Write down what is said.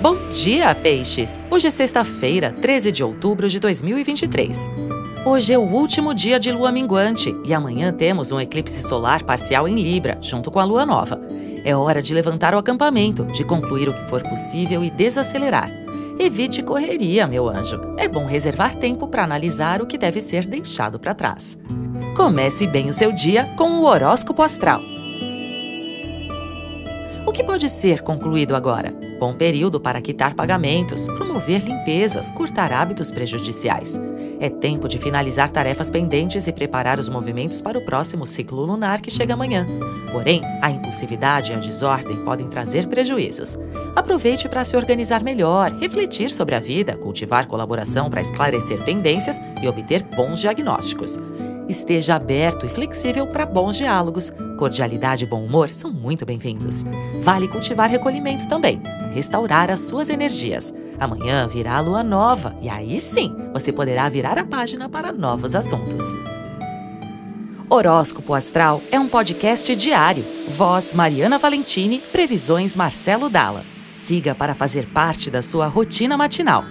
Bom dia, peixes! Hoje é sexta-feira, 13 de outubro de 2023. Hoje é o último dia de lua minguante e amanhã temos um eclipse solar parcial em Libra, junto com a lua nova. É hora de levantar o acampamento, de concluir o que for possível e desacelerar. Evite correria, meu anjo. É bom reservar tempo para analisar o que deve ser deixado para trás. Comece bem o seu dia com o horóscopo astral. O que pode ser concluído agora? Bom período para quitar pagamentos, promover limpezas, cortar hábitos prejudiciais. É tempo de finalizar tarefas pendentes e preparar os movimentos para o próximo ciclo lunar que chega amanhã. Porém, a impulsividade e a desordem podem trazer prejuízos. Aproveite para se organizar melhor, refletir sobre a vida, cultivar colaboração para esclarecer pendências e obter bons diagnósticos. Esteja aberto e flexível para bons diálogos. Cordialidade e bom humor são muito bem-vindos. Vale cultivar recolhimento também, restaurar as suas energias. Amanhã virá a lua nova e aí sim você poderá virar a página para novos assuntos. Horóscopo Astral é um podcast diário. Voz Mariana Valentini, previsões Marcelo Dalla. Siga para fazer parte da sua rotina matinal.